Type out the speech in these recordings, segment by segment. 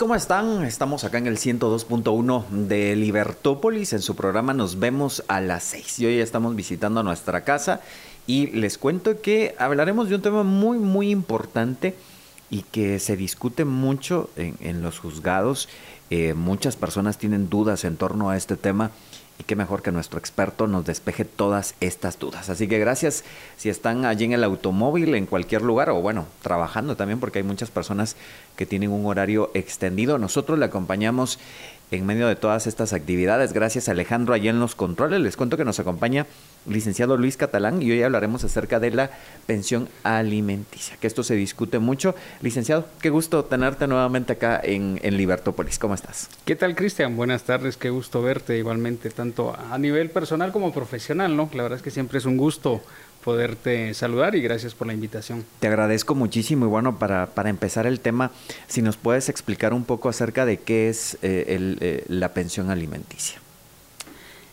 ¿Cómo están? Estamos acá en el 102.1 de Libertópolis. En su programa nos vemos a las 6. Y hoy estamos visitando nuestra casa y les cuento que hablaremos de un tema muy, muy importante y que se discute mucho en, en los juzgados. Eh, muchas personas tienen dudas en torno a este tema y qué mejor que nuestro experto nos despeje todas estas dudas. Así que gracias si están allí en el automóvil, en cualquier lugar, o bueno, trabajando también, porque hay muchas personas que tienen un horario extendido. Nosotros le acompañamos en medio de todas estas actividades. Gracias Alejandro allí en los controles. Les cuento que nos acompaña licenciado Luis Catalán y hoy hablaremos acerca de la pensión alimenticia, que esto se discute mucho. Licenciado, qué gusto tenerte nuevamente acá en, en Libertópolis. ¿Cómo estás? ¿Qué tal, Cristian? Buenas tardes, qué gusto verte igualmente, tanto a nivel personal como profesional, ¿no? La verdad es que siempre es un gusto poderte saludar y gracias por la invitación. Te agradezco muchísimo y bueno, para, para empezar el tema, si nos puedes explicar un poco acerca de qué es eh, el, eh, la pensión alimenticia.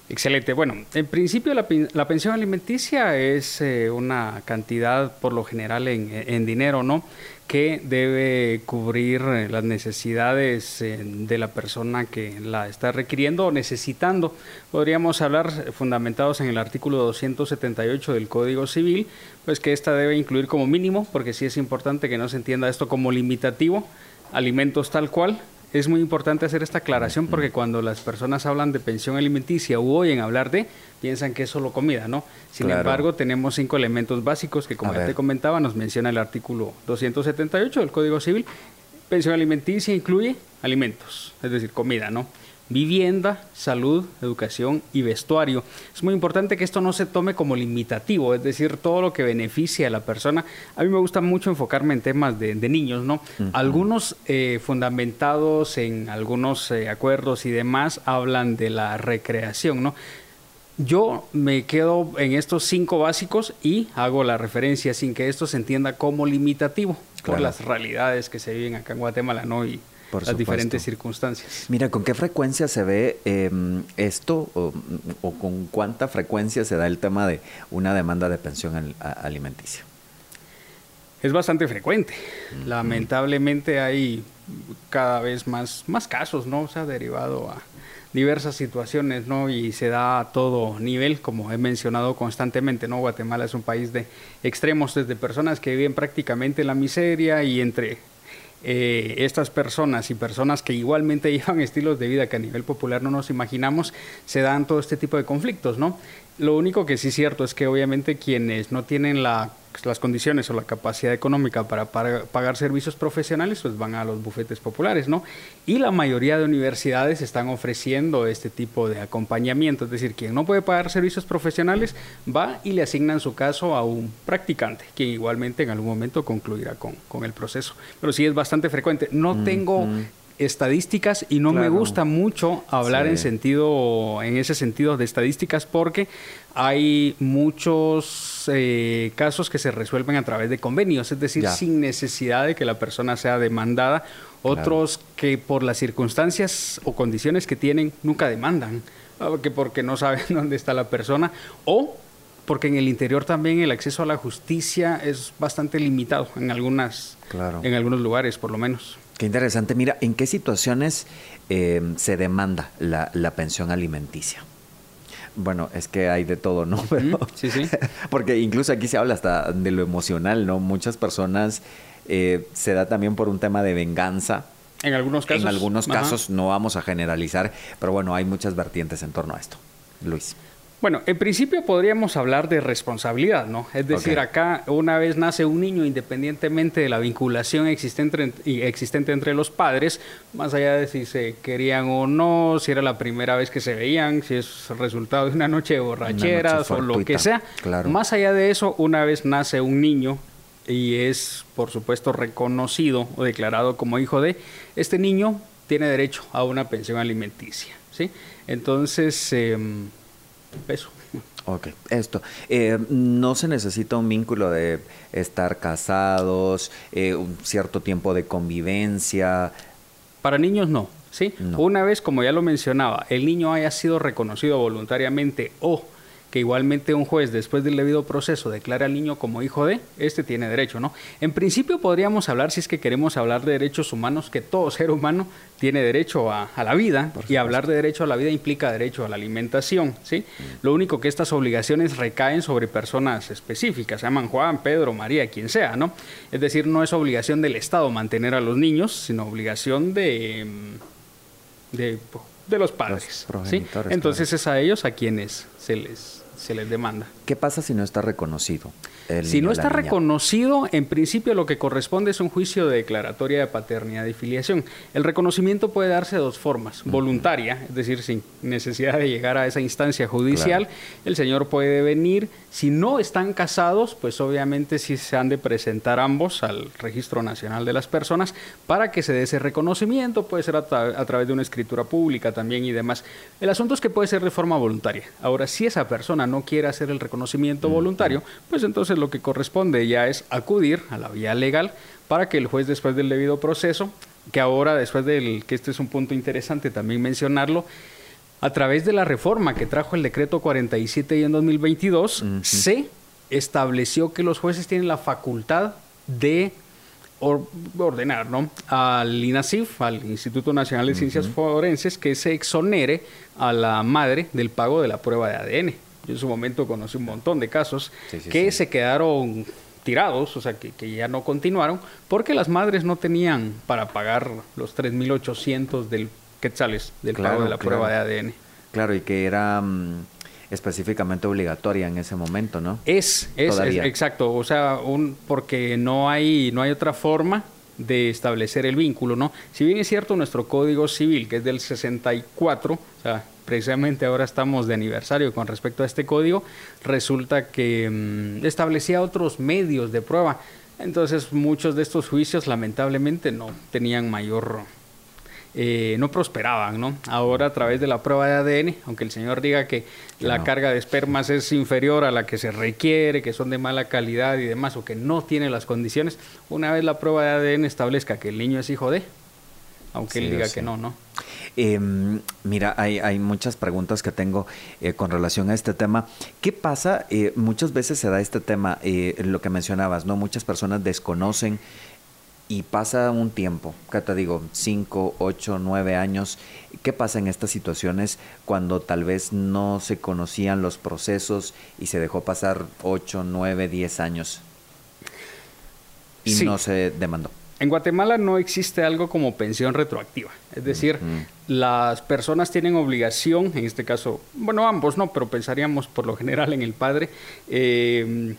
Excelente. Bueno, en principio la, la pensión alimenticia es eh, una cantidad por lo general en, en, dinero, ¿no? Que debe cubrir eh, las necesidades eh, de la persona que la está requiriendo o necesitando. Podríamos hablar fundamentados en el artículo 278 del Código Civil, pues que esta debe incluir como mínimo, porque sí es importante que no se entienda esto como limitativo, alimentos tal cual, es muy importante hacer esta aclaración porque cuando las personas hablan de pensión alimenticia o oyen hablar de, piensan que es solo comida, ¿no? Sin claro. embargo, tenemos cinco elementos básicos que, como ya te comentaba, nos menciona el artículo 278 del Código Civil. Pensión alimenticia incluye alimentos, es decir, comida, ¿no? Vivienda, salud, educación y vestuario. Es muy importante que esto no se tome como limitativo, es decir, todo lo que beneficia a la persona. A mí me gusta mucho enfocarme en temas de, de niños, ¿no? Uh -huh. Algunos eh, fundamentados en algunos eh, acuerdos y demás hablan de la recreación, ¿no? Yo me quedo en estos cinco básicos y hago la referencia sin que esto se entienda como limitativo claro. por las realidades que se viven acá en Guatemala, ¿no? Y, por las supuesto. diferentes circunstancias. Mira, ¿con qué frecuencia se ve eh, esto o, o, con cuánta frecuencia se da el tema de una demanda de pensión al, a, alimenticia? Es bastante frecuente. Lamentablemente hay cada vez más, más casos, ¿no? Se ha derivado a diversas situaciones, ¿no? Y se da a todo nivel, como he mencionado constantemente, ¿no? Guatemala es un país de extremos, desde personas que viven prácticamente en la miseria y entre eh, estas personas y personas que igualmente llevan estilos de vida que a nivel popular no nos imaginamos, se dan todo este tipo de conflictos, ¿no? Lo único que sí es cierto es que obviamente quienes no tienen la, las condiciones o la capacidad económica para, para, pagar servicios profesionales, pues van a los bufetes populares, ¿no? Y la mayoría de universidades están ofreciendo este tipo de acompañamiento, es decir, quien no puede pagar servicios profesionales va y le asigna en su caso a un practicante, quien igualmente en algún momento concluirá con, con el proceso. Pero sí es bastante frecuente. No mm -hmm. tengo estadísticas y no claro. me gusta mucho hablar sí. en sentido en ese sentido de estadísticas porque hay muchos eh, casos que se resuelven a través de convenios, es decir, ya. sin necesidad de que la persona sea demandada, otros claro. que por las circunstancias o condiciones que tienen nunca demandan, que porque no saben dónde está la persona o porque en el interior también el acceso a la justicia es bastante limitado en algunas claro. en algunos lugares por lo menos. Qué interesante. Mira, ¿en qué situaciones eh, se demanda la, la, pensión alimenticia? Bueno, es que hay de todo, ¿no? Pero, sí, sí. Porque incluso aquí se habla hasta de lo emocional, ¿no? Muchas personas eh, se da también por un tema de venganza. En algunos casos. En algunos casos, no vamos a generalizar, pero bueno, hay muchas vertientes en torno a esto. Luis. Bueno, en principio podríamos hablar de responsabilidad, ¿no? Es decir, acá una vez nace un niño, independientemente de la vinculación existente, existente entre los padres, más allá de si se querían o no, si era la primera vez que se veían, si es resultado de una noche de borracheras o lo que sea, más allá de eso, una vez nace un niño y es, por supuesto, reconocido o declarado como hijo de, este niño tiene derecho a una pensión alimenticia, ¿sí? Entonces... Eh, peso. Ok, esto. Eh, no se necesita un vínculo de estar casados, eh, un cierto tiempo de convivencia. Para niños no, ¿sí? Una vez, como ya lo mencionaba, el niño haya sido reconocido voluntariamente o que igualmente un juez después del debido proceso declara al niño como hijo de, este tiene derecho, ¿no? En principio podríamos hablar, si es que queremos hablar de derechos humanos, que todo ser humano tiene derecho a, la vida, y hablar de derecho a la vida implica derecho a la alimentación, ¿sí? Mm. Lo único que estas obligaciones recaen sobre personas específicas, se llaman Juan, Pedro, María, quien sea, ¿no? Es decir, no es obligación del Estado mantener a los niños, sino obligación de... de de los padres. ¿sí? Entonces es a ellos a quienes se les, se les demanda. ¿Qué pasa si no está reconocido? si no está reconocido, en principio lo que corresponde es un juicio de declaratoria de paternidad y filiación. El reconocimiento puede darse de dos formas. Voluntaria, es decir, sin necesidad de llegar a esa instancia judicial. El señor puede venir. Si no están casados, pues obviamente sí se han de presentar ambos al Registro Nacional de las Personas para que se dé ese reconocimiento. Puede ser a, a través de una escritura pública también y demás. El asunto es que puede ser de forma voluntaria. Ahora, si esa persona no quiere hacer el reconocimiento voluntario, pues entonces lo que corresponde ya es acudir a la vía legal para que el juez después del debido proceso, que ahora después del, que este es un punto interesante también mencionarlo, a través de la reforma que trajo el decreto 47 y en 2022, se estableció que los jueces tienen la facultad de ordenar ¿no? al INACIF, al Instituto Nacional de Ciencias Forenses, que se exonere a la madre del pago de la prueba de ADN. Yo en su momento conocí un montón de casos que se quedaron tirados, o sea, que, que, ya no continuaron, porque las madres no tenían para pagar los 3.800 del quetzales del pago de la prueba de ADN. Claro, y que era mm, específicamente obligatoria en ese momento, ¿no? Es, es, es, exacto, o sea, un, porque no hay, no hay otra forma de establecer el vínculo, ¿no? Si bien es cierto nuestro Código Civil, que es del 64, o sea, precisamente ahora estamos de aniversario con respecto a este código, resulta que mm, establecía otros medios de prueba. Entonces muchos de estos juicios lamentablemente no tenían mayor eh, no prosperaban, ¿no? Ahora a través de la prueba de ADN, aunque el señor diga que la carga de espermas es inferior a la que se requiere, que son de mala calidad y demás, o que no tiene las condiciones, una vez la prueba de ADN establezca que el niño es hijo de, aunque él diga que no, ¿no? Em, mira, hay, hay, muchas preguntas que tengo eh, con relación a este tema. ¿Qué pasa? Eh, muchas veces se da este tema, lo que mencionabas, ¿no? Muchas personas desconocen y pasa un tiempo, ¿qué te digo? Cinco, ocho, nueve años. ¿Qué pasa en estas situaciones cuando tal vez no se conocían los procesos y se dejó pasar ocho, nueve, diez años y no se demandó? En Guatemala no existe algo como pensión retroactiva. Es decir, las personas tienen obligación, en este caso, bueno, ambos no, pero pensaríamos por lo general en el padre, eh,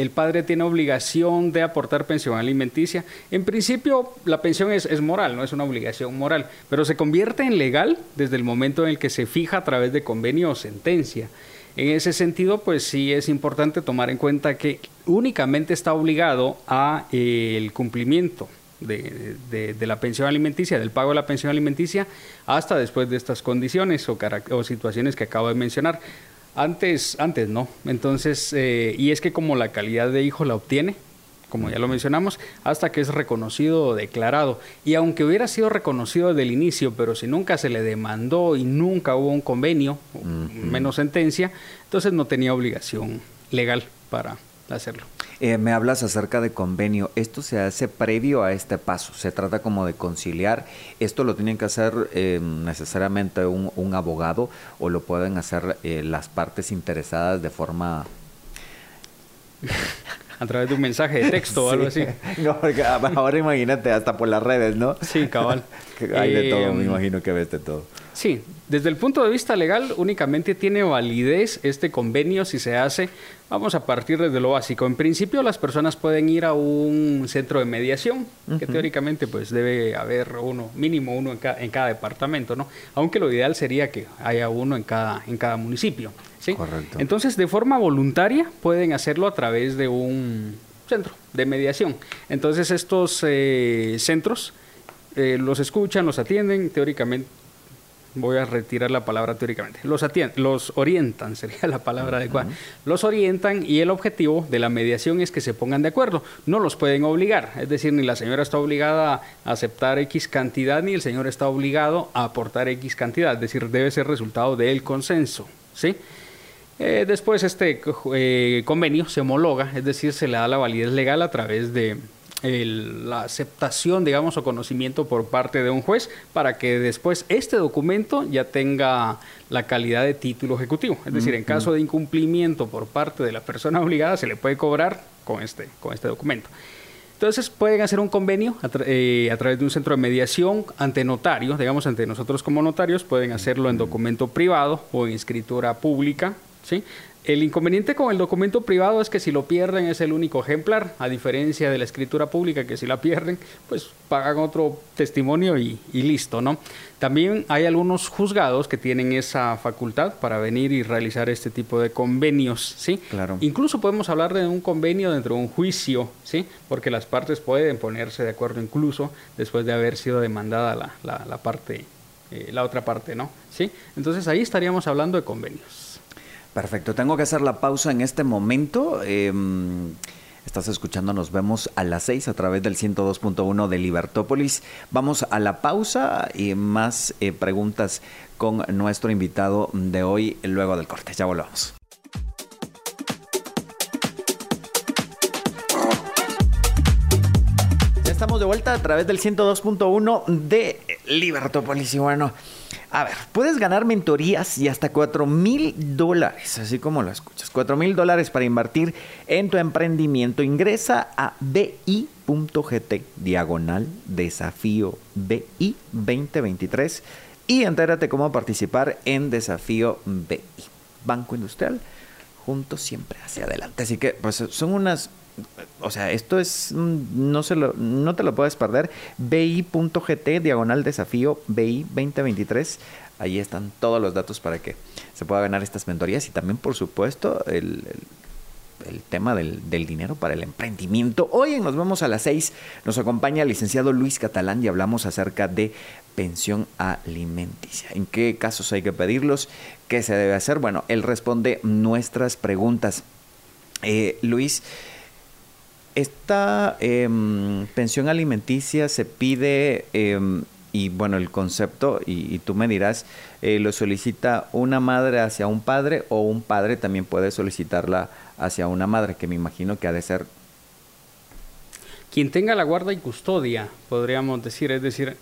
el padre tiene obligación de aportar pensión alimenticia. En principio, la pensión es, moral, no es una obligación moral, pero se convierte en legal desde el momento en el que se fija a través de convenio o sentencia. En ese sentido, pues sí es importante tomar en cuenta que únicamente está obligado a eh, el cumplimiento de, la pensión alimenticia, del pago de la pensión alimenticia, hasta después de estas condiciones o, o situaciones que acabo de mencionar. Antes, antes no. Entonces, eh, y es que como la calidad de hijo la obtiene, como ya lo mencionamos, hasta que es reconocido o declarado. Y aunque hubiera sido reconocido desde el inicio, pero si nunca se le demandó y nunca hubo un convenio, menos sentencia, entonces no tenía obligación legal para hacerlo. Eh, me hablas acerca de convenio. ¿Esto se hace previo a este paso? ¿Se trata como de conciliar? ¿Esto lo tienen que hacer eh, necesariamente un, abogado o lo pueden hacer eh, las partes interesadas de forma... a través de un mensaje de texto o algo así. No, porque ahora imagínate, hasta por las redes, ¿no? Sí, cabal. Hay de todo, me imagino que ves de todo. Sí, desde el punto de vista legal únicamente tiene validez este convenio si se hace, vamos a partir desde lo básico. En principio las personas pueden ir a un centro de mediación, que teóricamente pues debe haber uno, mínimo uno en, en, cada departamento, ¿no? Aunque lo ideal sería que haya uno en cada, en cada municipio. ¿Sí? Correcto. Entonces de forma voluntaria pueden hacerlo a través de un centro de mediación. Entonces estos eh, centros eh, los escuchan, los atienden, teóricamente voy a retirar la palabra teóricamente, los, atienden, los orientan, sería la palabra adecuada, los orientan y el objetivo de la mediación es que se pongan de acuerdo, no los pueden obligar, es decir, ni la señora está obligada a aceptar X cantidad, ni el señor está obligado a aportar X cantidad, es decir, debe ser resultado del consenso, ¿sí? Eh, después este eh, convenio se homologa, es decir, se le da la validez legal a través de la aceptación, digamos, o conocimiento por parte de un juez para que después este documento ya tenga la calidad de título ejecutivo. Es decir, en caso de incumplimiento por parte de la persona obligada, se le puede cobrar con este, con este documento. Entonces pueden hacer un convenio a, eh, a, través de un centro de mediación ante notario, digamos ante nosotros como notarios, pueden hacerlo en documento privado o en escritura pública, ¿sí? El inconveniente con el documento privado es que si lo pierden es el único ejemplar, a diferencia de la escritura pública que si la pierden, pues pagan otro testimonio y, listo, ¿no? También hay algunos juzgados que tienen esa facultad para venir y realizar este tipo de convenios, ¿sí? Claro. Incluso podemos hablar de un convenio dentro de un juicio, ¿sí? Porque las partes pueden ponerse de acuerdo incluso después de haber sido demandada la, parte, eh, la otra parte, ¿no? ¿Sí? Entonces ahí estaríamos hablando de convenios. Perfecto, tengo que hacer la pausa en este momento. Em, estás escuchando, nos vemos a las 6 a través del 102.1 de Libertópolis. Vamos a la pausa y más eh, preguntas con nuestro invitado de hoy luego del corte. Ya volvemos. Ya estamos de vuelta a través del 102.1 de Libertópolis y bueno. A ver, puedes ganar mentorías y hasta 4 mil dólares, así como lo escuchas. 4 mil dólares para invertir en tu emprendimiento. Ingresa a bi.gt diagonal desafío BI 2023 y entérate cómo participar en Desafío BI. Banco Industrial, juntos siempre hacia adelante. Así que, pues son unas o sea, esto es, no, se lo, no te lo puedes perder. BI.gt, diagonal desafío, BI 2023. Ahí están todos los datos para que se pueda ganar estas mentorías y también, por supuesto, el, el, tema del, del, dinero para el emprendimiento. Hoy Nos Vemos a las 6 nos acompaña el licenciado Luis Catalán y hablamos acerca de pensión alimenticia. ¿En qué casos hay que pedirlos? ¿Qué se debe hacer? Bueno, él responde nuestras preguntas. Eh, Luis, esta em, pensión alimenticia se pide, em, y bueno, el concepto, y, tú me dirás, eh, lo solicita una madre hacia un padre o un padre también puede solicitarla hacia una madre, que me imagino que ha de ser... Quien tenga la guarda y custodia, podríamos decir, es decir,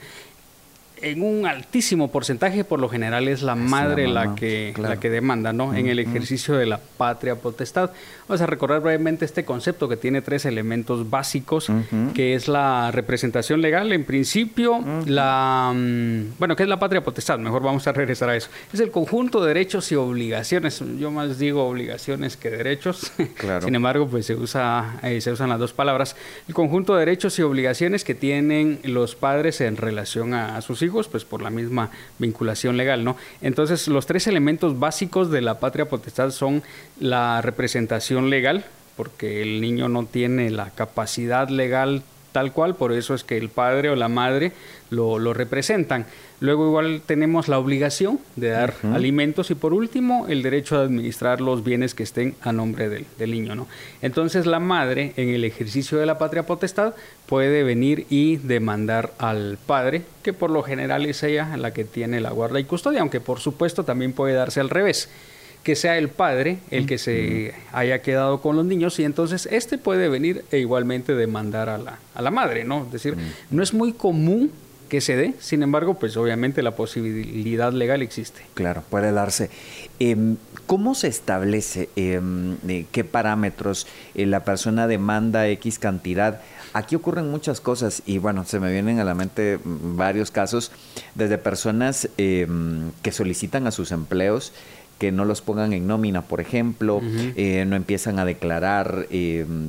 en un altísimo porcentaje, por lo general es la madre la, que, la que demanda, ¿no? En el ejercicio de la patria potestad. Vamos a recordar brevemente este concepto que tiene tres elementos básicos, que es la representación legal, en principio, la... Mm, bueno, ¿qué es la patria potestad? Mejor vamos a regresar a eso. Es el conjunto de derechos y obligaciones. Yo más digo obligaciones que derechos. Sin embargo, pues se, usa, eh, se usan las dos palabras. El conjunto de derechos y obligaciones que tienen los padres en relación a sus hijos pues por la misma vinculación legal, ¿no? Entonces, los tres elementos básicos de la patria potestad son la representación legal, porque el niño no tiene la capacidad legal tal cual, por eso es que el padre o la madre lo, lo representan. Luego igual tenemos la obligación de dar alimentos y por último el derecho de administrar los bienes que estén a nombre del, del, niño. ¿no? Entonces la madre en el ejercicio de la patria potestad puede venir y demandar al padre, que por lo general es ella la que tiene la guarda y custodia, aunque por supuesto también puede darse al revés que sea el padre el que se haya quedado con los niños y entonces este puede venir e igualmente demandar a la, a la madre, ¿no? Es decir, no es muy común que se dé, sin embargo, pues obviamente la posibilidad legal existe. Claro, puede darse. Em, ¿Cómo se establece em, qué parámetros eh, la persona demanda X cantidad? Aquí ocurren muchas cosas y bueno, se me vienen a la mente varios casos, desde personas em, que solicitan a sus empleos que no los pongan en nómina, por ejemplo, eh, no empiezan a declarar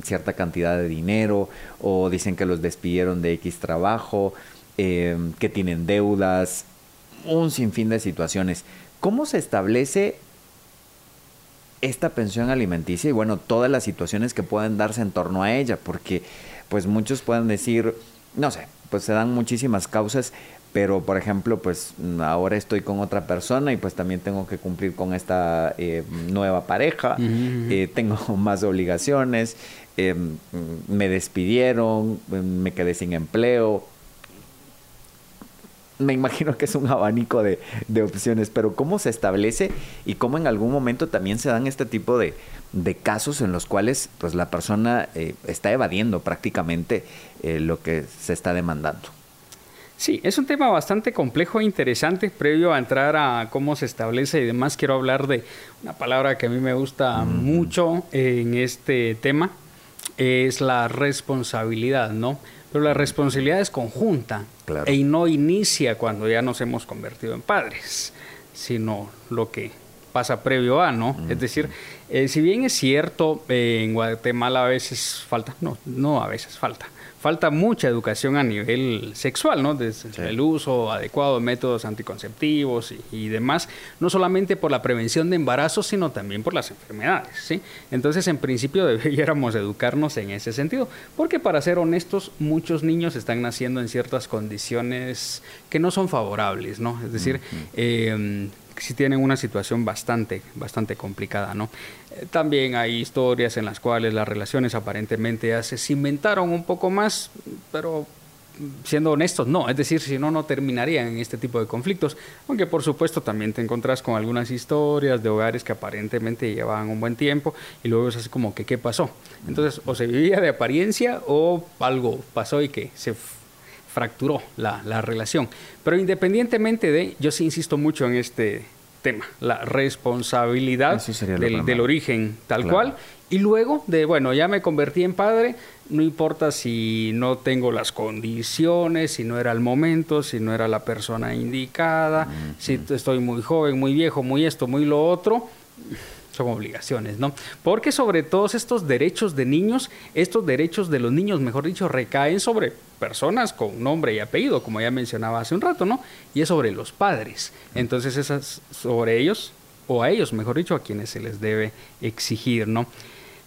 cierta cantidad de dinero o dicen que los despidieron de X trabajo, que tienen deudas, un sinfín de situaciones. ¿Cómo se establece esta pensión alimenticia y bueno, todas las situaciones que pueden darse en torno a ella? Porque pues muchos pueden decir, no sé, pues se dan muchísimas causas, pero por ejemplo, pues ahora estoy con otra persona y pues también tengo que cumplir con esta eh, nueva pareja, eh, tengo más obligaciones, eh, me despidieron, me quedé sin empleo, me imagino que es un abanico de, opciones, pero ¿cómo se establece y cómo en algún momento también se dan este tipo de, casos en los cuales pues la persona está evadiendo prácticamente lo que se está demandando? Sí, es un tema bastante complejo e interesante. Previo a entrar a cómo se establece y demás, quiero hablar de una palabra que a mí me gusta mucho en este tema, es la responsabilidad, ¿no? Pero la responsabilidad es conjunta y no inicia cuando ya nos hemos convertido en padres, sino lo que pasa previo a, ¿no? Es decir, eh, si bien es cierto, eh, en Guatemala a veces falta, no, no a veces falta, falta mucha educación a nivel sexual, ¿no? Desde el uso adecuado de métodos anticonceptivos y, demás, no solamente por la prevención de embarazos, sino también por las enfermedades, ¿sí? Entonces, en principio, deberíamos educarnos en ese sentido, porque para ser honestos, muchos niños están naciendo en ciertas condiciones que no son favorables, ¿no? Es decir, sí tienen una situación bastante, bastante complicada, ¿no? Eh, también hay historias en las cuales las relaciones aparentemente ya se cimentaron un poco más, pero siendo honestos, no, es decir, si no, no terminarían en este tipo de conflictos, aunque por supuesto también te encontrás con algunas historias de hogares que aparentemente llevaban un buen tiempo y luego es así como que, ¿qué pasó? Entonces, o se vivía de apariencia o algo pasó y que se fracturó la, la relación. Pero independientemente de, yo sí insisto mucho en este tema, la responsabilidad del, origen tal cual. Y luego de, bueno, ya me convertí en padre, no importa si no tengo las condiciones, si no era el momento, si no era la persona indicada, si estoy muy joven, muy viejo, muy esto, muy lo otro son obligaciones, ¿no? Porque sobre todos estos derechos de niños, estos derechos de los niños, mejor dicho, recaen sobre personas con nombre y apellido, como ya mencionaba hace un rato, ¿no? Y es sobre los padres. Entonces, es sobre ellos, o a ellos, mejor dicho, a quienes se les debe exigir, ¿no?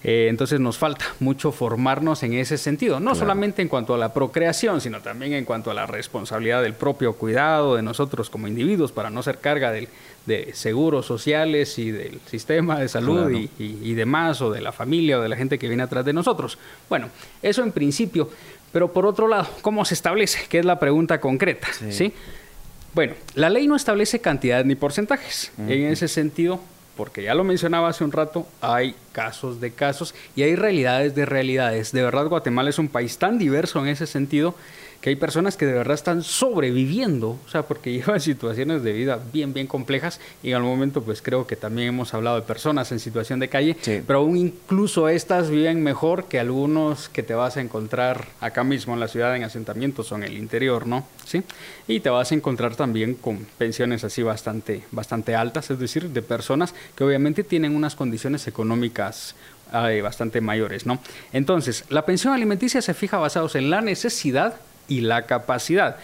Eh, entonces nos falta mucho formarnos en ese sentido, no solamente en cuanto a la procreación, sino también en cuanto a la responsabilidad del propio cuidado de nosotros como individuos para no ser carga del, de seguros sociales y del sistema de salud y, demás, o de la familia o de la gente que viene atrás de nosotros. Bueno, eso en principio, pero por otro lado, ¿cómo se establece? ¿Qué es la pregunta concreta? ¿sí? Bueno, la ley no establece cantidad ni porcentajes. En ese sentido, porque ya lo mencionaba hace un rato, hay casos de casos y hay realidades de realidades. De verdad, Guatemala es un país tan diverso en ese sentido que hay personas que de verdad están sobreviviendo, o sea, porque llevan situaciones de vida bien, bien complejas y en algún momento pues creo que también hemos hablado de personas en situación de calle, pero aún incluso estas viven mejor que algunos que te vas a encontrar acá mismo en la ciudad en asentamientos o en el interior, ¿no? Sí. Y te vas a encontrar también con pensiones así bastante, bastante altas, es decir, de personas que obviamente tienen unas condiciones económicas eh, bastante mayores, ¿no? Entonces, la pensión alimenticia se fija basados en la necesidad y la capacidad.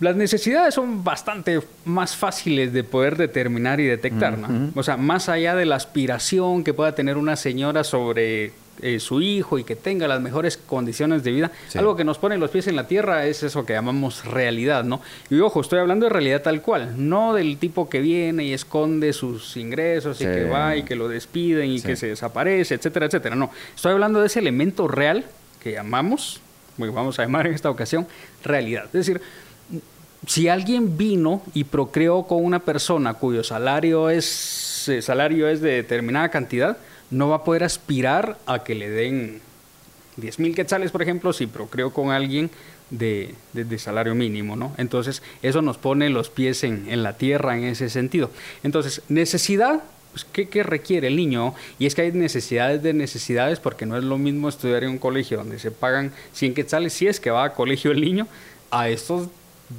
Las necesidades son bastante más fáciles de poder determinar y detectar, ¿no? O sea, más allá de la aspiración que pueda tener una señora sobre eh, su hijo y que tenga las mejores condiciones de vida, algo que nos pone los pies en la tierra es eso que llamamos realidad, ¿no? Y ojo, estoy hablando de realidad tal cual, no del tipo que viene y esconde sus ingresos y que va y que lo despiden y que se desaparece, etcétera, etcétera. No, estoy hablando de ese elemento real que llamamos vamos a llamar en esta ocasión, realidad. Es decir, si alguien vino y procreó con una persona cuyo salario es, eh, salario es de determinada cantidad, no va a poder aspirar a que le den 10 mil quetzales, por ejemplo, si procreo con alguien de, de, salario mínimo, ¿no? Entonces, eso nos pone los pies en, en la tierra en ese sentido. Entonces, necesidad, pues, ¿qué, ¿qué, requiere el niño? Y es que hay necesidades de necesidades porque no es lo mismo estudiar en un colegio donde se pagan 100 quetzales, si es que va a colegio el niño, a estos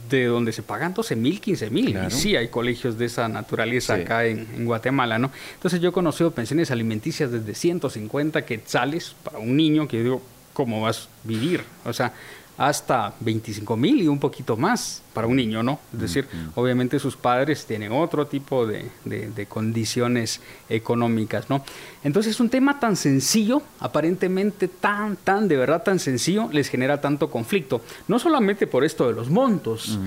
de donde se pagan 12 mil, 15 mil. Y sí, hay colegios de esa naturaleza acá en, en, Guatemala, ¿no? Entonces yo he conocido pensiones alimenticias desde 150 quetzales para un niño que digo, ¿cómo vas a vivir? O sea, hasta 25 mil y un poquito más para un niño, ¿no? Es decir, obviamente sus padres tienen otro tipo de, de, condiciones económicas, ¿no? Entonces, un tema tan sencillo, aparentemente tan, tan, de verdad tan sencillo, les genera tanto conflicto. No solamente por esto de los montos,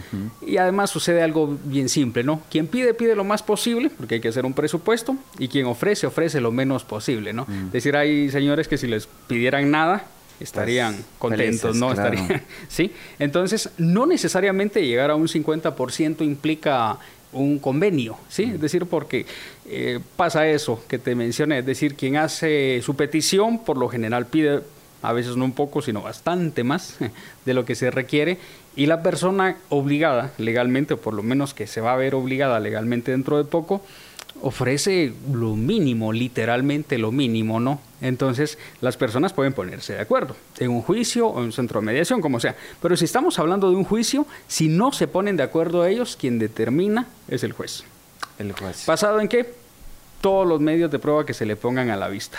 y además sucede algo bien simple, ¿no? Quien pide, pide lo más posible, porque hay que hacer un presupuesto, y quien ofrece, ofrece lo menos posible, ¿no? Es decir, hay señores que si les pidieran nada, estarían pues, contentos, ¿no? Estarían, ¿sí? Entonces, no necesariamente llegar a un 50% implica un convenio, ¿sí? Es decir, porque eh, pasa eso que te mencioné, es decir, quien hace su petición por lo general pide a veces no un poco, sino bastante más de lo que se requiere, y la persona obligada legalmente, o por lo menos que se va a ver obligada legalmente dentro de poco, ofrece lo mínimo, literalmente lo mínimo, ¿no? Entonces las personas pueden ponerse de acuerdo en un juicio o en un centro de mediación, como sea. Pero si estamos hablando de un juicio, si no se ponen de acuerdo ellos, quien determina es el juez. El juez. ¿Basado en qué? Todos los medios de prueba que se le pongan a la vista.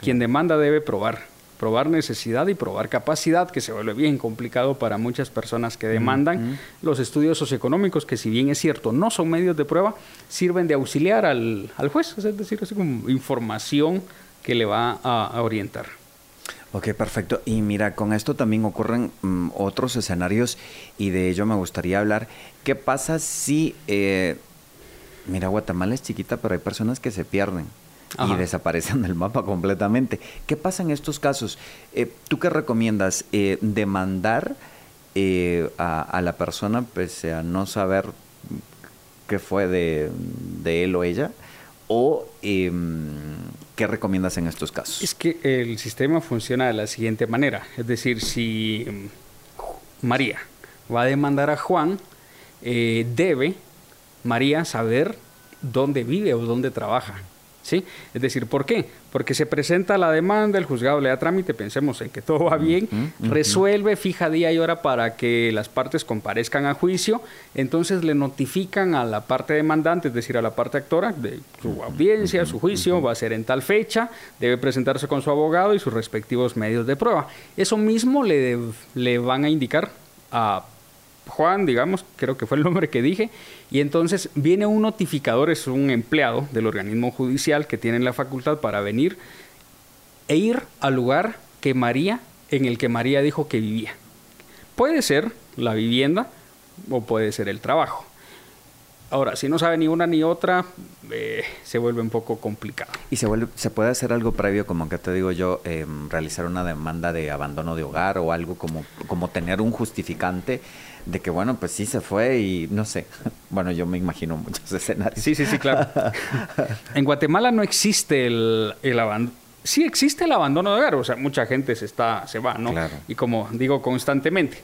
Quien demanda debe probar probar necesidad y probar capacidad, que se vuelve bien complicado para muchas personas que demandan. Los estudios socioeconómicos, que si bien es cierto, no son medios de prueba, sirven de auxiliar al, al juez, es decir, así como información que le va a, orientar. Ok, perfecto. Y mira, con esto también ocurren mm, otros escenarios y de ello me gustaría hablar. ¿Qué pasa si, eh, mira, Guatemala es chiquita, pero hay personas que se pierden? Y desaparecen del mapa completamente. ¿Qué pasa en estos casos? Eh, ¿Tú qué recomiendas? Eh, ¿Demandar eh, a, la persona pese a no saber qué fue de, él o ella? ¿O em, qué recomiendas en estos casos? Es que el sistema funciona de la siguiente manera. Es decir, si em, María va a demandar a Juan, debe María saber dónde vive o dónde trabaja. ¿Sí? Es decir, ¿por qué? Porque se presenta la demanda, el juzgado le da trámite, pensemos en que todo va bien, resuelve, fija día y hora para que las partes comparezcan a juicio, entonces le notifican a la parte demandante, es decir, a la parte actora, de su audiencia, su juicio, va a ser en tal fecha, debe presentarse con su abogado y sus respectivos medios de prueba. Eso mismo le, le van a indicar a Juan, digamos, creo que fue el nombre que dije, y entonces viene un notificador, es un empleado del organismo judicial que tiene la facultad para venir e ir al lugar que María, en el que María dijo que vivía. Puede ser la vivienda o puede ser el trabajo. Ahora, si no sabe ni una ni otra, eh, se vuelve un poco complicado. ¿Y se, vuelve, se puede hacer algo previo, como que te digo yo, em, realizar una demanda de abandono de hogar o algo como, como tener un justificante de que, bueno, pues sí se fue y no sé. Bueno, yo me imagino muchos escenarios. Sí, sí, sí, claro. en Guatemala no existe el, el abandono. Sí existe el abandono de hogar, o sea, mucha gente se, está, se va, ¿no? Claro. Y como digo constantemente,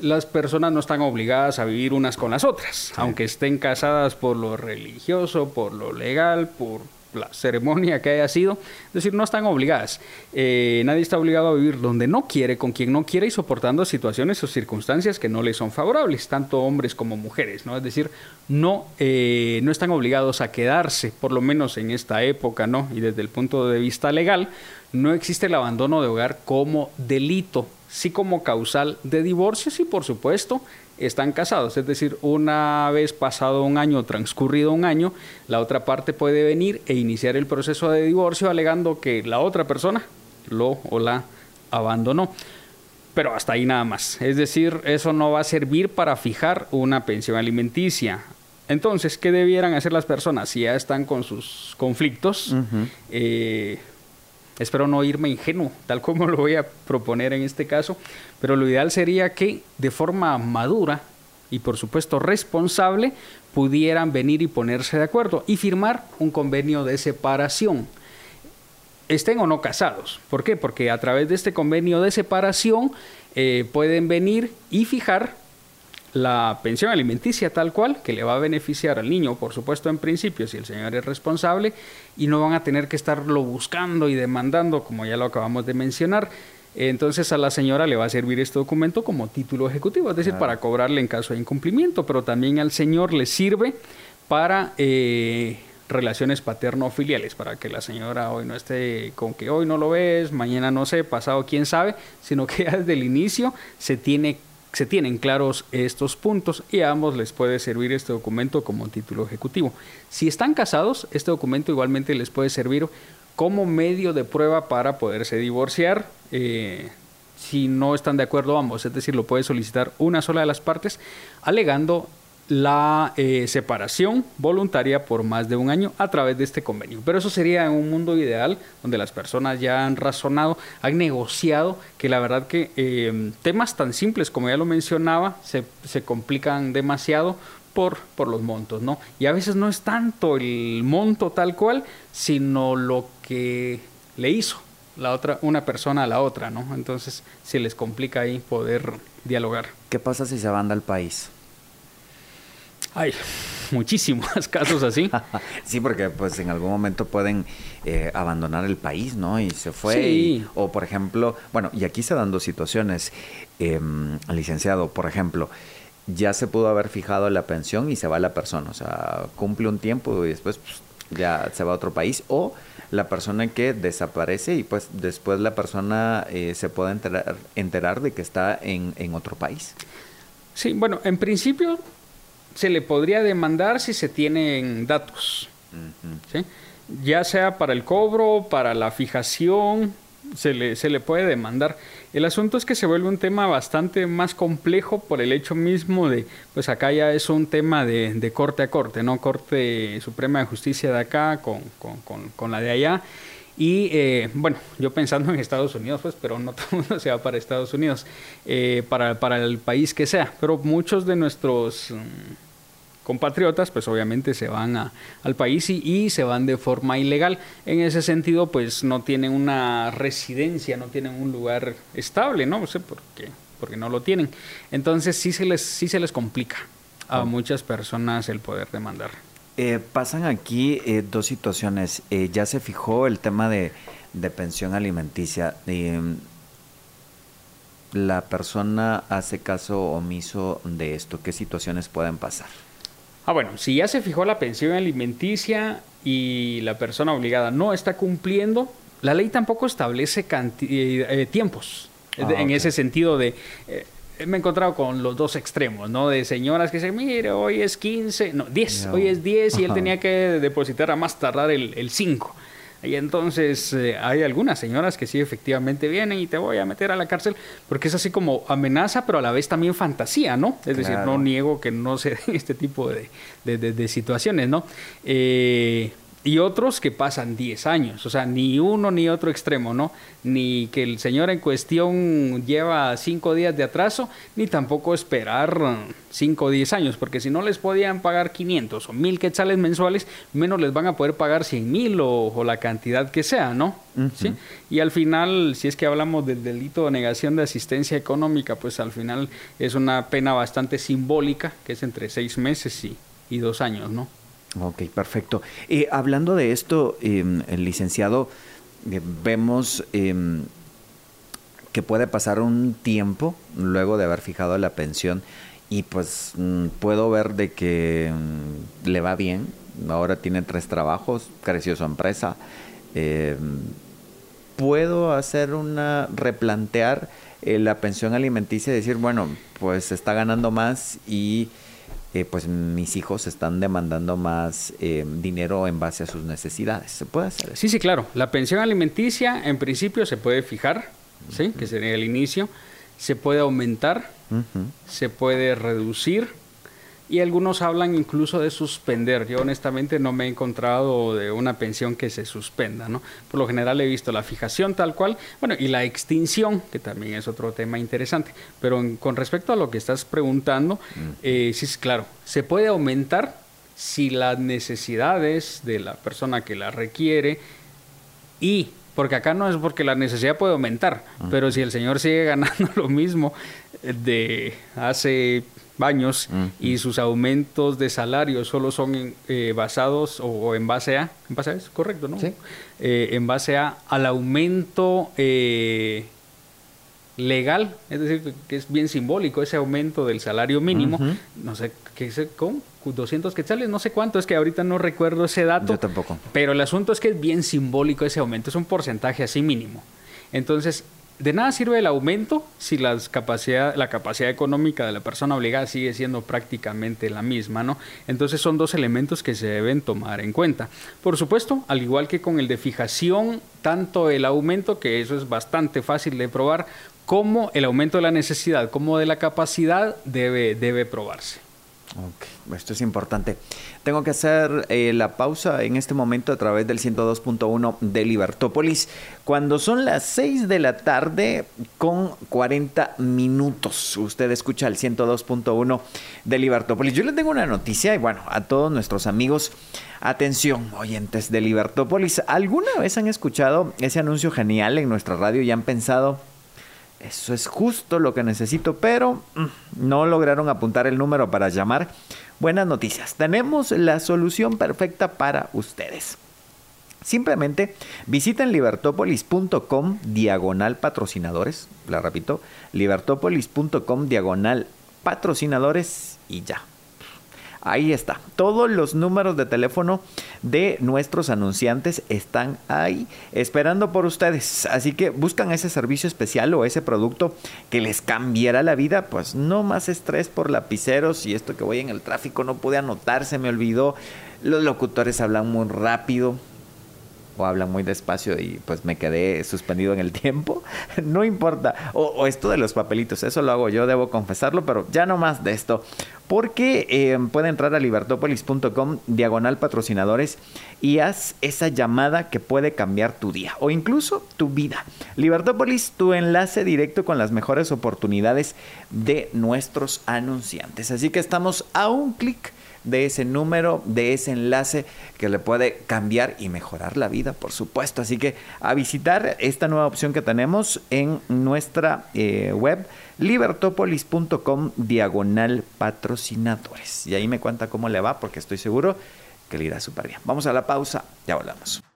las personas no están obligadas a vivir unas con las otras, aunque estén casadas por lo religioso, por lo legal, por la ceremonia que haya sido, es decir, no están obligadas. Eh, nadie está obligado a vivir donde no quiere, con quien no quiere y soportando situaciones o circunstancias que no le son favorables, tanto hombres como mujeres, ¿no? Es decir, no, eh, no están obligados a quedarse, por lo menos en esta época, ¿no? Y desde el punto de vista legal, no existe el abandono de hogar como delito, sí como causal de divorcios y por supuesto están casados, es decir, una vez pasado un año, transcurrido un año, la otra parte puede venir e iniciar el proceso de divorcio alegando que la otra persona lo o la abandonó. Pero hasta ahí nada más. Es decir, eso no va a servir para fijar una pensión alimenticia. Entonces, ¿qué debieran hacer las personas si ya están con sus conflictos? Espero no irme ingenuo, tal como lo voy a proponer en este caso, pero lo ideal sería que de forma madura y por supuesto responsable pudieran venir y ponerse de acuerdo y firmar un convenio de separación. estén o no casados. ¿Por qué? Porque a través de este convenio de separación eh, pueden venir y fijar la pensión alimenticia tal cual, que le va a beneficiar al niño, por supuesto, en principio, si el señor es responsable, y no van a tener que estarlo buscando y demandando, como ya lo acabamos de mencionar. Entonces a la señora le va a servir este documento como título ejecutivo, es decir, para cobrarle en caso de incumplimiento, pero también al señor le sirve para eh, relaciones paterno-filiales, para que la señora hoy no esté con que hoy no lo ves, mañana no sé, pasado quién sabe, sino que desde el inicio se tiene se tienen claros estos puntos y a ambos les puede servir este documento como título ejecutivo. Si están casados, este documento igualmente les puede servir como medio de prueba para poderse divorciar. Eh, si no están de acuerdo ambos, es decir, lo puede solicitar una sola de las partes, alegando la eh, separación voluntaria por más de un año a través de este convenio. Pero eso sería en un mundo ideal donde las personas ya han razonado, han negociado, que la verdad que eh, temas tan simples como ya lo mencionaba se, se complican demasiado por, por los montos, ¿no? Y a veces no es tanto el monto tal cual, sino lo que le hizo la otra, una persona a la otra, ¿no? Entonces se les complica ahí poder dialogar. ¿Qué pasa si se van del país? Hay muchísimos casos así. sí, porque pues en algún momento pueden eh, abandonar el país, ¿no? Y se fue. Sí. o por ejemplo, bueno, y aquí se dan dos situaciones, em, licenciado, por ejemplo, ya se pudo haber fijado la pensión y se va la persona, o sea, cumple un tiempo y después pues, ya se va a otro país, o la persona que desaparece y pues después la persona eh, se puede enterar, enterar de que está en, en otro país. Sí, bueno, en principio se le podría demandar si se tienen datos, ¿sí? ya sea para el cobro, para la fijación, se le, se le puede demandar. El asunto es que se vuelve un tema bastante más complejo por el hecho mismo de, pues acá ya es un tema de, de corte a corte, ¿no? Corte Suprema de Justicia de acá con, con, con, con la de allá. Y eh, bueno, yo pensando en Estados Unidos, pues, pero no todo el mundo se va para Estados Unidos, eh, para, para, el país que sea. Pero muchos de nuestros um, compatriotas, pues obviamente se van a, al país y, y, se van de forma ilegal. En ese sentido, pues no tienen una residencia, no tienen un lugar estable, ¿no? No sé por qué, porque no lo tienen. Entonces sí se les, sí se les complica a muchas personas el poder demandar. Eh, pasan aquí eh, dos situaciones. Eh, ya se fijó el tema de, de pensión alimenticia. la persona hace caso omiso de esto. ¿Qué situaciones pueden pasar? Ah, bueno, si ya se fijó la pensión alimenticia y la persona obligada no está cumpliendo, la ley tampoco establece eh, tiempos. Ah, en okay. ese sentido de me he encontrado con los dos extremos, ¿no? De señoras que dicen, mire, hoy es 15, no, 10, no. hoy es 10 y él tenía que depositar a más tardar el, el 5. Y entonces eh, hay algunas señoras que sí efectivamente vienen y te voy a meter a la cárcel porque es así como amenaza, pero a la vez también fantasía, ¿no? Es claro. decir, no niego que no se den este tipo de, de, de, de situaciones, ¿no? Eh, y otros que pasan 10 años, o sea, ni uno ni otro extremo, ¿no? Ni que el señor en cuestión lleva 5 días de atraso, ni tampoco esperar 5 o 10 años, porque si no les podían pagar 500 o 1000 quetzales mensuales, menos les van a poder pagar 100 mil o, o, la cantidad que sea, ¿no? Uh -huh. ¿Sí? Y al final, si es que hablamos del delito de negación de asistencia económica, pues al final es una pena bastante simbólica, que es entre 6 meses y, y 2 años, ¿no? Ok, perfecto. Eh, hablando de esto, eh, el licenciado, eh, vemos que puede pasar un tiempo luego de haber fijado la pensión y pues mm, puedo ver de que mm, le va bien, ahora tiene tres trabajos, creció su empresa. puedo hacer una, replantear la pensión alimenticia y decir, bueno, pues está ganando más y eh, pues mis hijos están demandando más eh, dinero en base a sus necesidades. ¿Se puede hacer eso? Sí, sí, claro. La pensión alimenticia en principio se puede fijar, uh -huh. ¿sí? que sería el inicio. Se puede aumentar, uh -huh. se puede reducir y algunos hablan incluso de suspender. Yo honestamente no me he encontrado de una pensión que se suspenda, ¿no? Por lo general he visto la fijación tal cual, bueno, y la extinción, que también es otro tema interesante. Pero en, con respecto a lo que estás preguntando, mm. eh, sí, claro, se puede aumentar si las necesidades de la persona que la requiere y Porque acá no es porque la necesidad puede aumentar, pero si el señor sigue ganando lo mismo de hace años y sus aumentos de salario solo son eh, basados o, en base a, en base a eso, correcto, ¿no? Sí. Eh, en base a al aumento eh, legal, es decir, que es bien simbólico ese aumento del salario mínimo, no sé qué es, ¿cómo? 200 quetzales, no sé cuánto, es que ahorita no recuerdo ese dato. Yo tampoco. Pero el asunto es que es bien simbólico ese aumento, es un porcentaje así mínimo. Entonces, de nada sirve el aumento si las capacidad, la capacidad económica de la persona obligada sigue siendo prácticamente la misma, ¿no? Entonces son dos elementos que se deben tomar en cuenta. Por supuesto, al igual que con el de fijación, tanto el aumento, que eso es bastante fácil de probar, como el aumento de la necesidad, como de la capacidad, debe, debe probarse. Ok, esto es importante. Tengo que hacer eh, la pausa en este momento a través del 102.1 de Libertópolis, cuando son las 6 de la tarde con 40 minutos. Usted escucha el 102.1 de Libertópolis. Yo le tengo una noticia y bueno, a todos nuestros amigos, atención, oyentes de Libertópolis, ¿alguna vez han escuchado ese anuncio genial en nuestra radio y han pensado... Eso es justo lo que necesito, pero mm, no lograron apuntar el número para llamar. Buenas noticias. Tenemos la solución perfecta para ustedes. Simplemente visiten libertopolis.com diagonal patrocinadores. La repito, libertopolis.com diagonal patrocinadores y ya. Ahí está. Todos los números de teléfono de nuestros anunciantes están ahí esperando por ustedes. Así que buscan ese servicio especial o ese producto que les cambiara la vida. Pues no más estrés por lapiceros y esto que voy en el tráfico no pude anotar, se me olvidó. Los locutores hablan muy rápido o hablan muy despacio y pues me quedé suspendido en el tiempo, no importa. O, esto de los papelitos, eso lo hago yo, debo confesarlo, pero ya no más de esto. Porque eh, puede entrar a libertopolis.com diagonal patrocinadores y haz esa llamada que puede cambiar tu día o incluso tu vida. Libertópolis, tu enlace directo con las mejores oportunidades de nuestros anunciantes. Así que estamos a un clic de ese número, de ese enlace que le puede cambiar y mejorar la vida, por supuesto. Así que a visitar esta nueva opción que tenemos en nuestra eh, web libertopolis.com diagonal patrocinadores. Y ahí me cuenta cómo le va porque estoy seguro que le irá súper bien. Vamos a la pausa, ya volvamos.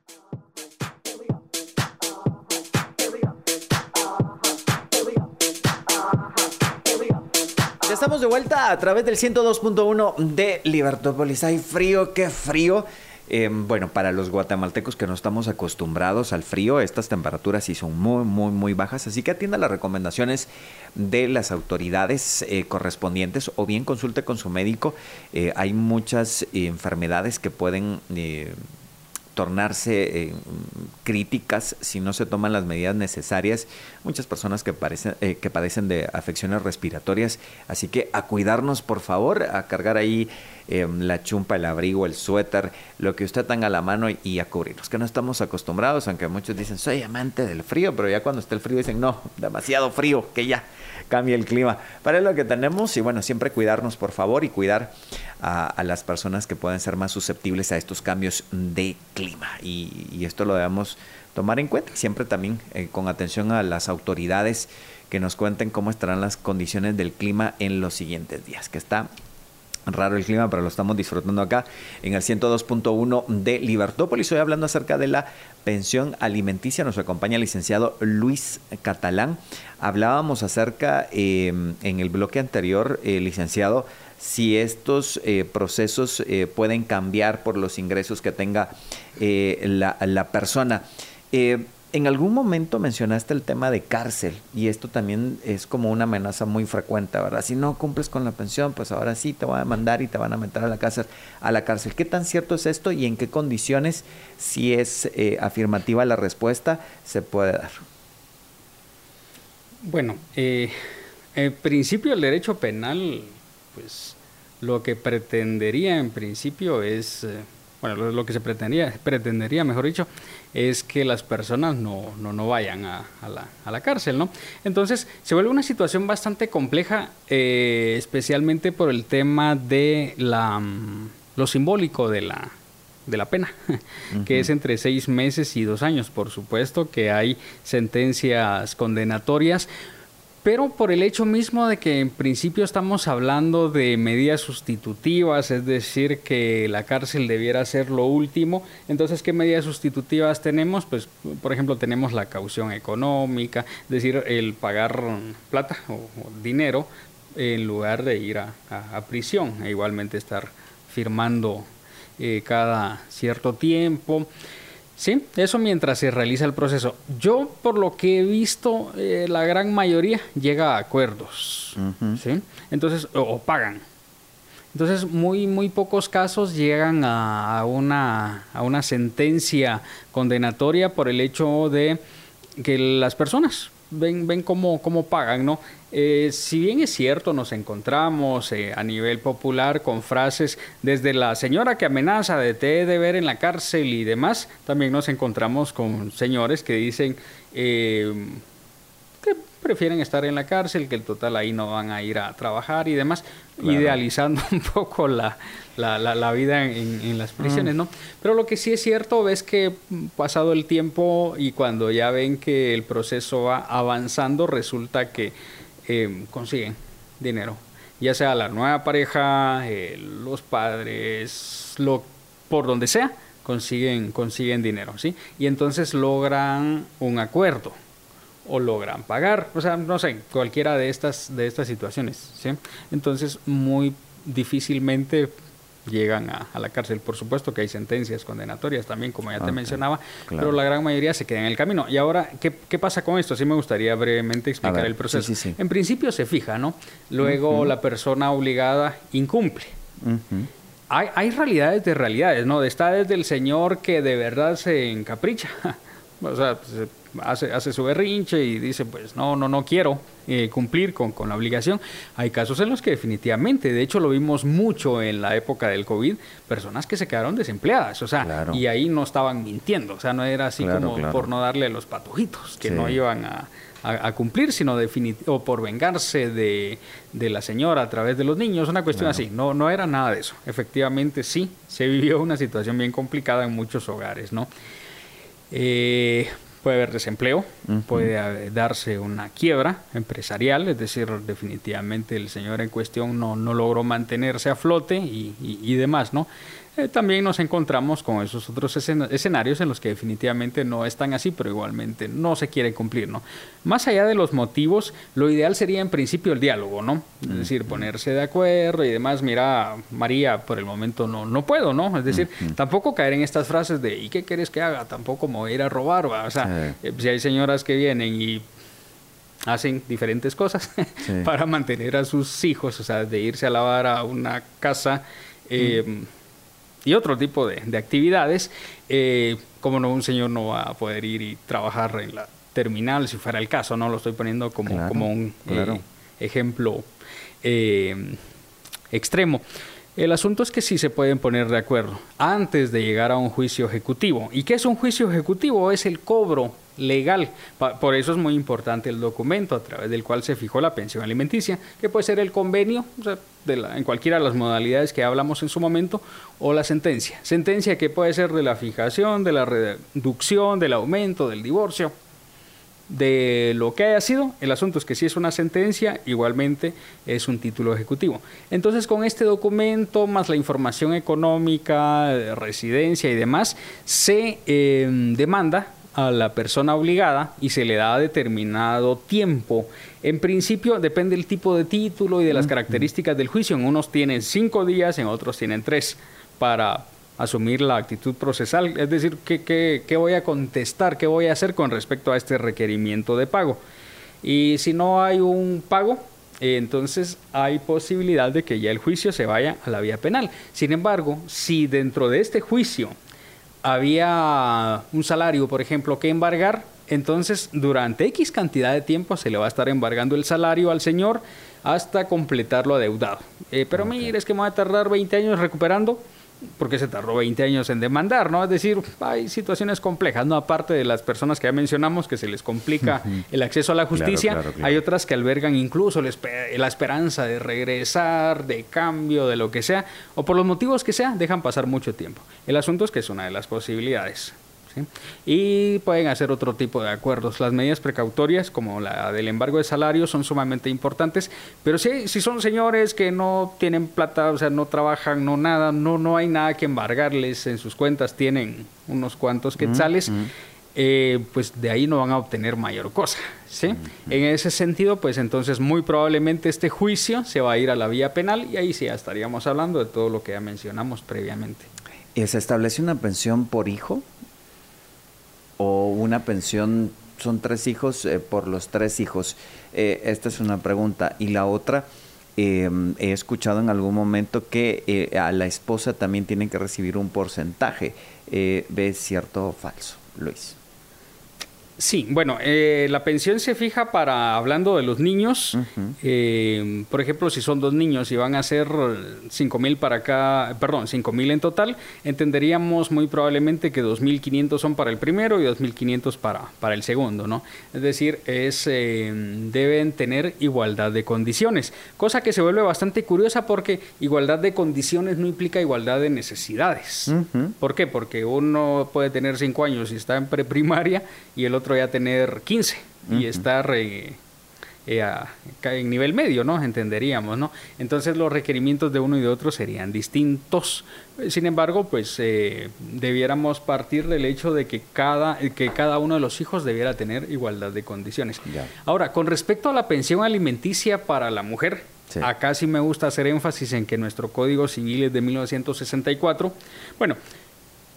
Estamos de vuelta a través del 102.1 de Libertópolis. Hay frío, qué frío. Em, bueno, para los guatemaltecos que no estamos acostumbrados al frío, estas temperaturas sí son muy, muy, muy bajas, así que atienda las recomendaciones de las autoridades eh, correspondientes o bien consulte con su médico. Eh, hay muchas enfermedades que pueden eh, tornarse eh, críticas si no se toman las medidas necesarias. Muchas personas que, eh, que padecen de afecciones respiratorias. Así que a cuidarnos, por favor, a cargar ahí em, la chumpa, el abrigo, el suéter, lo que usted tenga a la mano y, a cubrirnos. Que no estamos acostumbrados, aunque muchos dicen, soy amante del frío, pero ya cuando está el frío dicen, no, demasiado frío, que ya cambie el clima. Para lo que tenemos y bueno, siempre cuidarnos por favor y cuidar a, las personas que pueden ser más susceptibles a estos cambios de clima. Y, esto lo debemos tomar en cuenta, siempre también eh, con atención a las autoridades que nos cuenten cómo estarán las condiciones del clima en los siguientes días, que está raro el clima, pero lo estamos disfrutando acá en el 102.1 de Libertópolis. Hoy hablando acerca de la pensión alimenticia, nos acompaña el licenciado Luis Catalán. Hablábamos acerca em, en el bloque anterior, eh, licenciado, si estos eh, procesos eh, pueden cambiar por los ingresos que tenga la, la, persona. En algún momento mencionaste el tema de cárcel y esto también es como una amenaza muy frecuente, ¿verdad? Si no cumples con la pensión, pues ahora sí te van a mandar y te van a meter a la cárcel. A la cárcel. ¿Qué tan cierto es esto y en qué condiciones, si es eh, afirmativa la respuesta, se puede dar? Bueno, eh, en principio el derecho penal, pues lo que pretendería en principio es... Eh, bueno, lo, que se pretendía, pretendería, mejor dicho, es que las personas no, no, vayan a, la, a, la, cárcel, ¿no? Entonces, se vuelve una situación bastante compleja, eh, especialmente por el tema de la, mm, lo simbólico de la, de la pena, que es entre seis meses y dos años. Por supuesto que hay sentencias condenatorias, pero por el hecho mismo de que en principio estamos hablando de medidas sustitutivas, es decir, que la cárcel debiera ser lo último, entonces, ¿qué medidas sustitutivas tenemos? Pues, por ejemplo, tenemos la caución económica, es decir, el pagar plata o, dinero en lugar de ir a, prisión, e igualmente estar firmando eh, cada cierto tiempo. Sí, eso mientras se realiza el proceso. Yo, por lo que he visto, eh, la gran mayoría llega a acuerdos, ¿sí? Entonces, o, pagan. Entonces, muy, muy pocos casos llegan a, una, a una sentencia condenatoria por el hecho de que las personas ven, ven cómo, cómo pagan, ¿no? Eh, si bien es cierto, nos encontramos eh, a nivel popular con frases desde la señora que amenaza de te de ver en la cárcel y demás, también nos encontramos con señores que dicen eh, prefieren estar en la cárcel, que el total ahí no van a ir a trabajar y demás, idealizando un poco la, la, vida en, las prisiones, mm. ¿no? Pero lo que sí es cierto es que pasado el tiempo y cuando ya ven que el proceso va avanzando, resulta que eh, consiguen dinero. Ya sea la nueva pareja, eh, los padres, lo, por donde sea, consiguen, consiguen dinero, ¿sí? Y entonces logran un acuerdo o logran pagar, o sea, no sé, cualquiera de estas, de estas situaciones, ¿sí? Entonces muy difícilmente llegan a, la cárcel. Por supuesto que hay sentencias condenatorias también, como ya te mencionaba, pero la gran mayoría se queda en el camino. Y ahora, ¿qué, pasa con esto? Sí me gustaría brevemente explicar el proceso. En principio se fija, ¿no? Luego la persona obligada incumple. hay, hay realidades de realidades, ¿no? Está desde el señor que de verdad se encapricha. o sea, hace, hace su berrinche y dice, pues no, no, no quiero eh, cumplir con, con, la obligación. Hay casos en los que definitivamente, de hecho lo vimos mucho en la época del COVID, personas que se quedaron desempleadas, o sea, y ahí no estaban mintiendo, o sea, no era así como por no darle a los patojitos, que no iban a, a, cumplir, sino o por vengarse de, de, la señora a través de los niños, una cuestión así. No, no era nada de eso. Efectivamente, sí, se vivió una situación bien complicada en muchos hogares, ¿no? Eh, puede haber desempleo, puede darse una quiebra empresarial, es decir, definitivamente el señor en cuestión no, no logró mantenerse a flote y, y demás, ¿no? Eh, también nos encontramos con esos otros escenarios en los que definitivamente no están así, pero igualmente no se quiere cumplir, ¿no? Más allá de los motivos, lo ideal sería en principio el diálogo, ¿no? Es decir, ponerse de acuerdo y demás, mira, María, por el momento no, no puedo, ¿no? Es decir, tampoco caer en estas frases de ¿y qué quieres que haga? Tampoco me voy a ir a robar, O sea, eh, si hay señoras que vienen y hacen diferentes cosas para mantener a sus hijos, o sea, de irse a lavar a una casa, eh, y otro tipo de, actividades, eh, como no, un señor no va a poder ir y trabajar en la terminal, si fuera el caso, no lo estoy poniendo como, como un eh, ejemplo eh, extremo. El asunto es que sí se pueden poner de acuerdo antes de llegar a un juicio ejecutivo. ¿Y qué es un juicio ejecutivo? Es el cobro legal. Por eso es muy importante el documento a través del cual se fijó la pensión alimenticia, que puede ser el convenio, en cualquiera de las modalidades que hablamos en su momento, o la sentencia. Sentencia que puede ser de la fijación, de la reducción, del aumento, del divorcio, de lo que haya sido. El asunto es que si es una sentencia, igualmente es un título ejecutivo. Entonces, con este documento, más la información económica, residencia y demás, se eh, demanda a la persona obligada y se le da determinado tiempo. En principio depende del tipo de título y de las características del juicio. En unos tienen cinco días, en otros tienen tres para asumir la actitud procesal. Es decir, ¿qué, qué, voy a contestar? ¿Qué voy a hacer con respecto a este requerimiento de pago? Y si no hay un pago, entonces hay posibilidad de que ya el juicio se vaya a la vía penal. Sin embargo, si dentro de este juicio había un salario, por ejemplo, que embargar, entonces durante X cantidad de tiempo se le va a estar embargando el salario al señor hasta completarlo adeudado. Eh, pero mire, es que me va a tardar 20 años recuperando. Porque se tardó 20 años en demandar, ¿no? Es decir, hay situaciones complejas, ¿no? Aparte de las personas que ya mencionamos que se les complica el acceso a la justicia, hay otras que albergan incluso la, esperanza de regresar, de cambio, de lo que sea, o por los motivos que sea, dejan pasar mucho tiempo. El asunto es que es una de las posibilidades. Y pueden hacer otro tipo de acuerdos. Las medidas precautorias, como la del embargo de salario, son sumamente importantes, pero si, si son señores que no tienen plata, o sea, no trabajan, no nada, no, no hay nada que embargarles en sus cuentas, tienen unos cuantos quetzales. Eh, pues de ahí no van a obtener mayor cosa. ¿sí? En ese sentido, pues entonces muy probablemente este juicio se va a ir a la vía penal y ahí sí ya estaríamos hablando de todo lo que ya mencionamos previamente. ¿Se establece una pensión por hijo? O una pensión, son tres hijos eh, por los tres hijos. Eh, esta es una pregunta. Y la otra, em, he escuchado en algún momento que eh, a la esposa también tienen que recibir un porcentaje. ¿Ves cierto o falso, Luis? Sí, bueno, eh, la pensión se fija para, hablando de los niños, eh, por ejemplo, si son dos niños y van a ser cinco mil para acá, perdón, cinco mil en total, entenderíamos muy probablemente que 2.500 son para el primero y 2.500 para, para el segundo, ¿no? Es decir, es, eh, deben tener igualdad de condiciones, cosa que se vuelve bastante curiosa porque igualdad de condiciones no implica igualdad de necesidades. ¿Por qué? Porque uno puede tener cinco años y está en preprimaria y el otro ya tener 15 y estar eh, eh, en nivel medio, ¿no? Entenderíamos, ¿no? Entonces los requerimientos de uno y de otro serían distintos. Sin embargo, pues eh, debiéramos partir del hecho de que cada, que cada uno de los hijos debiera tener igualdad de condiciones. Ahora, con respecto a la pensión alimenticia para la mujer, acá sí me gusta hacer énfasis en que nuestro Código Civil es de 1964. Bueno,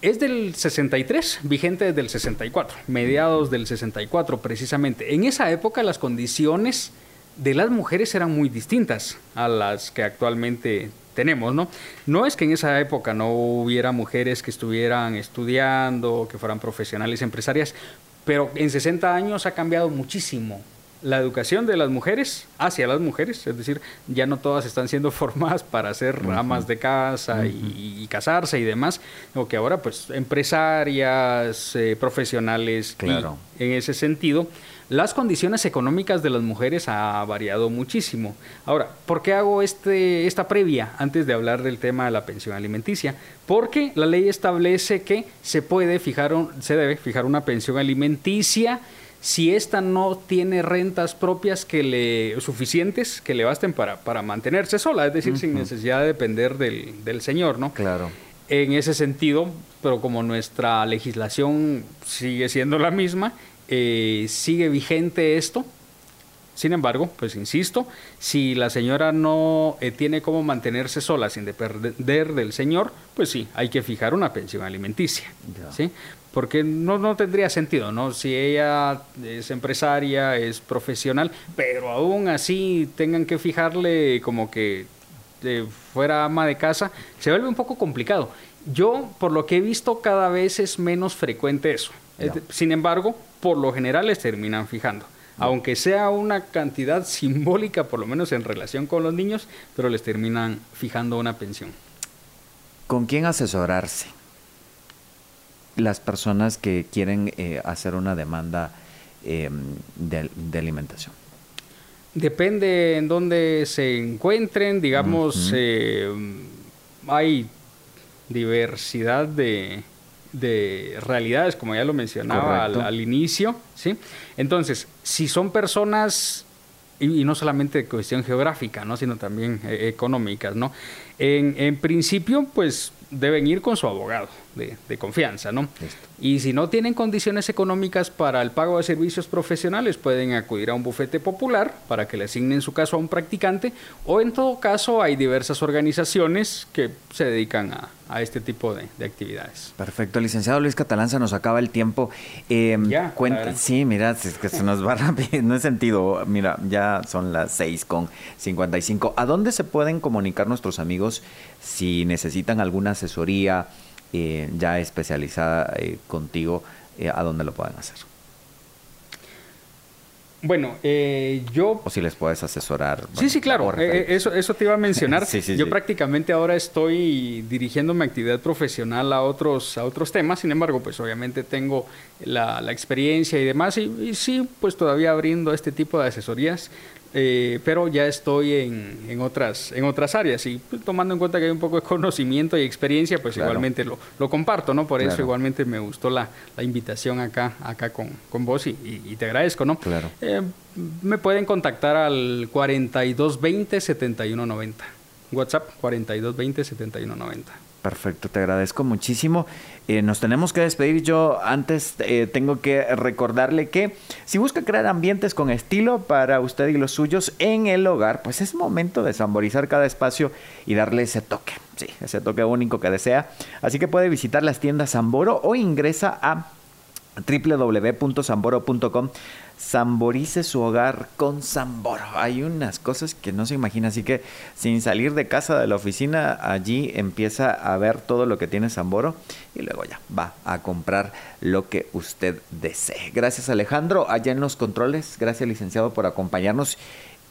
es del 63, vigente desde el 64, mediados del 64 precisamente. En esa época las condiciones de las mujeres eran muy distintas a las que actualmente tenemos, ¿no? No es que en esa época no hubiera mujeres que estuvieran estudiando, que fueran profesionales empresarias, pero en 60 años ha cambiado muchísimo la educación de las mujeres hacia las mujeres, es decir, ya no todas están siendo formadas para ser amas de casa y, casarse y demás, o que ahora pues empresarias, eh, profesionales, claro. en ese sentido, las condiciones económicas de las mujeres ha variado muchísimo. Ahora, ¿por qué hago este, esta previa antes de hablar del tema de la pensión alimenticia? Porque la ley establece que se puede fijar, se debe fijar una pensión alimenticia si ésta no tiene rentas propias que le suficientes que le basten para, para mantenerse sola, es decir, sin necesidad de depender del, del señor, ¿no? Claro. En ese sentido, pero como nuestra legislación sigue siendo la misma, eh, sigue vigente esto. Sin embargo, pues insisto, si la señora no eh, tiene cómo mantenerse sola sin depender del señor, pues sí, hay que fijar una pensión alimenticia. ¿sí? Porque no, no tendría sentido, ¿no? Si ella es empresaria, es profesional, pero aún así tengan que fijarle como que eh, fuera ama de casa, se vuelve un poco complicado. Yo, por lo que he visto, cada vez es menos frecuente eso. Sin embargo, por lo general les terminan fijando. Aunque sea una cantidad simbólica, por lo menos en relación con los niños, pero les terminan fijando una pensión. ¿Con quién asesorarse? Las personas que quieren eh, hacer una demanda em, de, alimentación? Depende en dónde se encuentren, digamos, eh, hay diversidad de, realidades, como ya lo mencionaba al, inicio, ¿sí? Entonces, si son personas, y, no solamente de cuestión geográfica, ¿no? Sino también eh, económicas, ¿no? En, en principio, pues deben ir con su abogado de, confianza, ¿no? Y si no tienen condiciones económicas para el pago de servicios profesionales, pueden acudir a un bufete popular para que le asignen su caso a un practicante, o en todo caso hay diversas organizaciones que se dedican a, este tipo de, actividades. Perfecto, licenciado Luis Catalán, se nos acaba el tiempo. Em, ya, cuenta, sí, mira, es que se nos va rápido, no es sentido, mira, ya son las 6 con 55. ¿A dónde se pueden comunicar nuestros amigos si necesitan alguna asesoría eh, ya especializada eh, contigo, eh, ¿a dónde lo pueden hacer? Bueno, eh, yo... O si les puedes asesorar. sí, sí, claro. Eh, eso, eso te iba a mencionar. sí, sí, yo prácticamente ahora estoy dirigiendo mi actividad profesional a otros, a otros temas. Sin embargo, pues obviamente tengo la, la experiencia y demás. Y, y, sí, pues todavía abriendo este tipo de asesorías. Eh, pero ya estoy en, en, otras, en otras áreas y pues, tomando en cuenta que hay un poco de conocimiento y experiencia, pues igualmente lo, lo, comparto, ¿no? Por eso igualmente me gustó la, la, invitación acá, acá con, con vos y, y, te agradezco, ¿no? Claro. Eh, me pueden contactar al 4220-7190. WhatsApp 4220-7190. Perfecto, te agradezco muchísimo. Eh, nos tenemos que despedir. Yo antes eh, tengo que recordarle que si busca crear ambientes con estilo para usted y los suyos en el hogar, pues es momento de samborizar cada espacio y darle ese toque, sí, ese toque único que desea. Así que puede visitar las tiendas Samboro o ingresa a www.samboro.com Samborice su hogar con Samboro. Hay unas cosas que no se imagina, así que sin salir de casa de la oficina, allí empieza a ver todo lo que tiene Samboro y luego ya va a comprar lo que usted desee. Gracias Alejandro, allá en los controles. Gracias licenciado por acompañarnos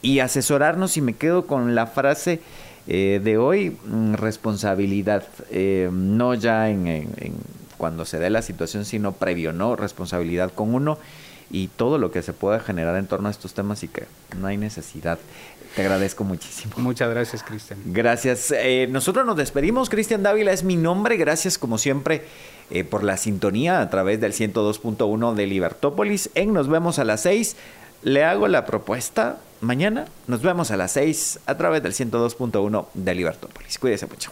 y asesorarnos y me quedo con la frase eh, de hoy, mm, responsabilidad, eh, no ya en, en, en cuando se dé la situación, sino previo, ¿no? Responsabilidad con uno y todo lo que se pueda generar en torno a estos temas y que no hay necesidad. Te agradezco muchísimo. Muchas gracias, Cristian. Gracias. Eh, nosotros nos despedimos. Cristian Dávila es mi nombre. Gracias, como siempre, eh, por la sintonía a través del 102.1 de Libertópolis. En Nos vemos a las 6. Le hago la propuesta. Mañana nos vemos a las 6 a través del 102.1 de Libertópolis. Cuídese mucho.